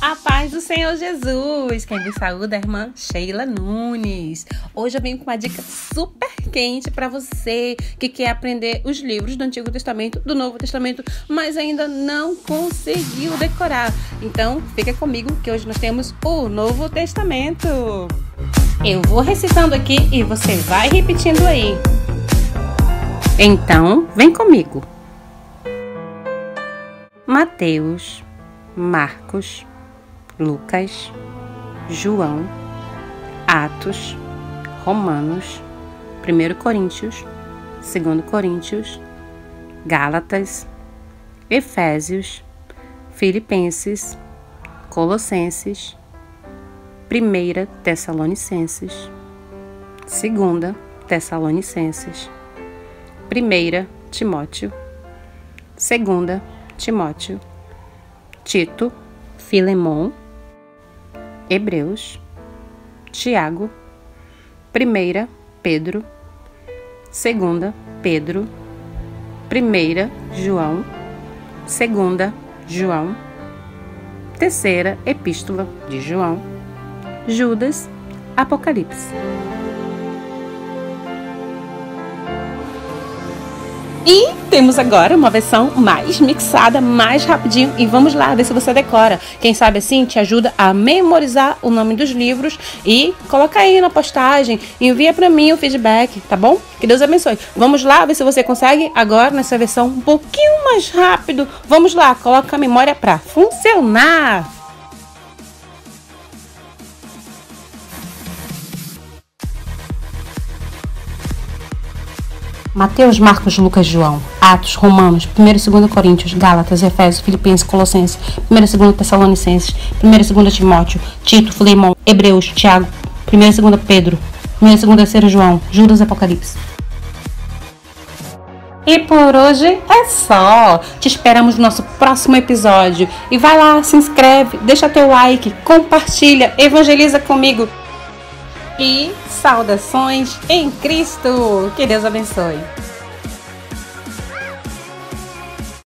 A paz do Senhor Jesus! Quem me saúda é a irmã Sheila Nunes. Hoje eu venho com uma dica super quente para você que quer aprender os livros do Antigo Testamento, do Novo Testamento, mas ainda não conseguiu decorar. Então, fica comigo que hoje nós temos o Novo Testamento. Eu vou recitando aqui e você vai repetindo aí. Então, vem comigo. Mateus, Marcos, Lucas, João, Atos, Romanos, 1 Coríntios, 2 Coríntios, Gálatas, Efésios, Filipenses, Colossenses, 1 Tessalonicenses, 2 Tessalonicenses, 1 Timóteo, 2 Timóteo, Tito, Filemon, Hebreus, Tiago, 1 Pedro, 2 Pedro, 1 João, 2 João, terceira Epístola de João, Judas, Apocalipse. E temos agora uma versão mais mixada, mais rapidinho. E vamos lá ver se você decora. Quem sabe assim te ajuda a memorizar o nome dos livros e coloca aí na postagem. Envia para mim o feedback, tá bom? Que Deus abençoe. Vamos lá ver se você consegue agora nessa versão um pouquinho mais rápido. Vamos lá, coloca a memória para funcionar. Mateus, Marcos, Lucas, João, Atos, Romanos, 1 e 2 Coríntios, Gálatas, Efésios, Filipenses, Colossenses, 1 e 2 Tessalonicenses, 1 e 2 Timóteo, Tito, Filemão, Hebreus, Tiago, 1 e 2 Pedro, 1 e 2 3 João, Judas, Apocalipse. E por hoje é só. Te esperamos no nosso próximo episódio. E vai lá, se inscreve, deixa teu like, compartilha, evangeliza comigo e saudações em Cristo. Que Deus abençoe.